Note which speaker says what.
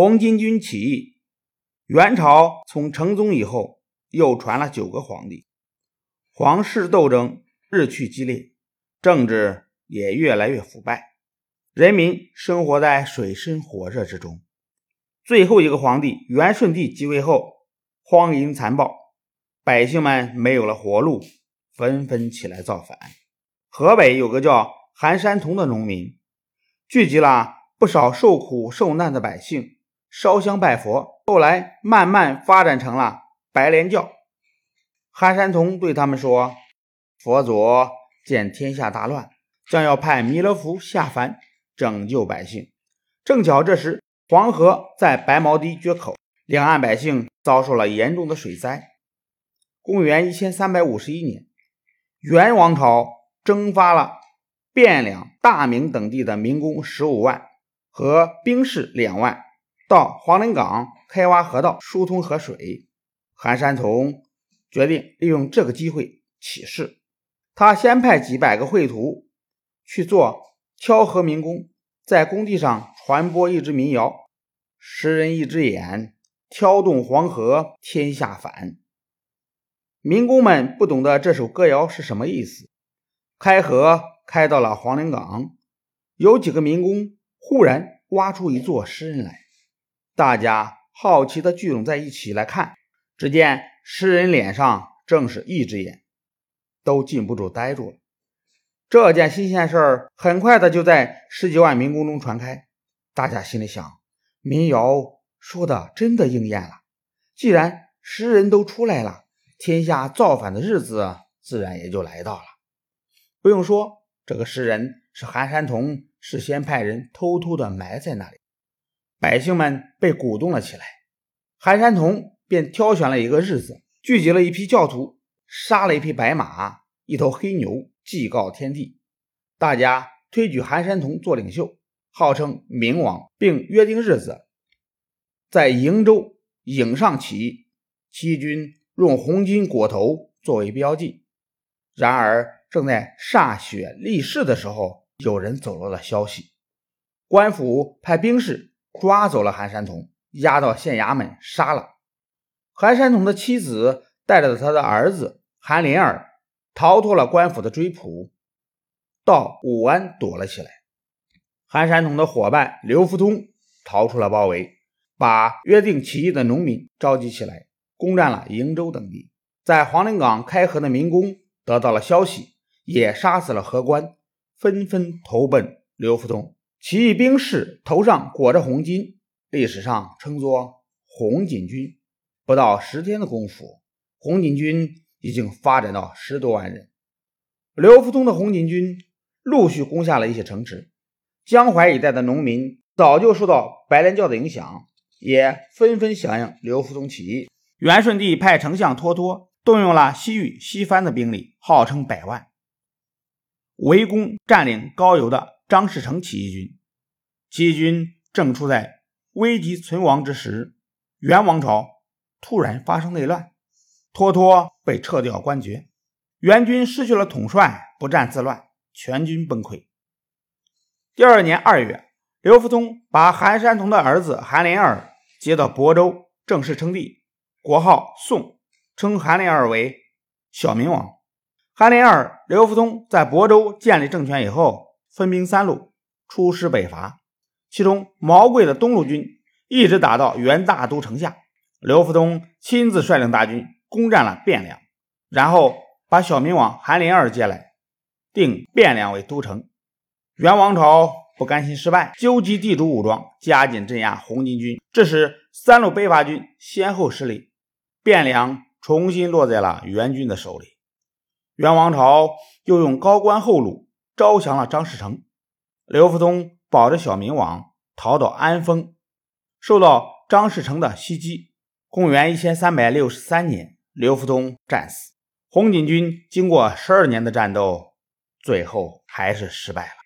Speaker 1: 红巾军起义。元朝从成宗以后，又传了九个皇帝，皇室斗争日趋激烈，政治也越来越腐败，人民生活在水深火热之中。最后一个皇帝元顺帝即位后，荒淫残暴，百姓们没有了活路，纷纷起来造反。河北有个叫韩山童的农民，聚集了不少受苦受难的百姓，烧香拜佛。后来慢慢发展成了白莲教。韩山童对他们说：“佛祖见天下大乱，将要派弥勒佛下凡拯救百姓。正巧这时黄河在白毛堤决口，两岸百姓遭受了严重的水灾。公元一千三百五十一年，元王朝。”征发了汴梁、大名等地的民工十五万和兵士两万，到黄陵岗开挖河道，疏通河水。韩山童决定利用这个机会起事。他先派几百个绘图去做敲河民工，在工地上传播一支民谣：“十人一只眼，挑动黄河天下反。”民工们不懂得这首歌谣是什么意思。开河开到了黄陵岗，有几个民工忽然挖出一座诗人来，大家好奇地聚拢在一起来看。只见诗人脸上正是一只眼，都禁不住呆住了。这件新鲜事儿很快的就在十几万民工中传开，大家心里想：民谣说的真的应验了。既然诗人都出来了，天下造反的日子自然也就来到了。不用说，这个诗人是韩山童事先派人偷偷的埋在那里。百姓们被鼓动了起来，韩山童便挑选了一个日子，聚集了一批教徒，杀了一匹白马、一头黑牛，祭告天地。大家推举韩山童做领袖，号称明王，并约定日子，在瀛州颍上起义。起义军用红巾裹头作为标记。然而。正在歃血立誓的时候，有人走漏了消息。官府派兵士抓走了韩山童，押到县衙门杀了。韩山童的妻子带着他的儿子韩林儿逃脱了官府的追捕，到武安躲了起来。韩山童的伙伴刘福通逃出了包围，把约定起义的农民召集起来，攻占了瀛州等地。在黄陵岗开河的民工得到了消息。也杀死了河官，纷纷投奔刘福通。起义兵士头上裹着红巾，历史上称作红巾军。不到十天的功夫，红巾军已经发展到十多万人。刘福通的红巾军陆续攻下了一些城池。江淮一带的农民早就受到白莲教的影响，也纷纷响应刘福通起义。元顺帝派丞相脱脱动用了西域、西番的兵力，号称百万。围攻占领高邮的张士诚起义军，起义军正处在危急存亡之时，元王朝突然发生内乱，脱脱被撤掉官爵，元军失去了统帅，不战自乱，全军崩溃。第二年二月，刘福通把韩山童的儿子韩林儿接到亳州，正式称帝，国号宋，称韩林儿为小明王。韩林儿、刘福通在亳州建立政权以后，分兵三路出师北伐。其中，毛贵的东路军一直打到元大都城下。刘福通亲自率领大军攻占了汴梁，然后把小明王韩林儿接来，定汴梁为都城。元王朝不甘心失败，纠集地主武装，加紧镇压红巾军，这时三路北伐军先后失利，汴梁重新落在了元军的手里。元王朝又用高官厚禄招降了张士诚，刘福通保着小明王逃到安丰，受到张士诚的袭击。公元一千三百六十三年，刘福通战死。红巾军经过十二年的战斗，最后还是失败了。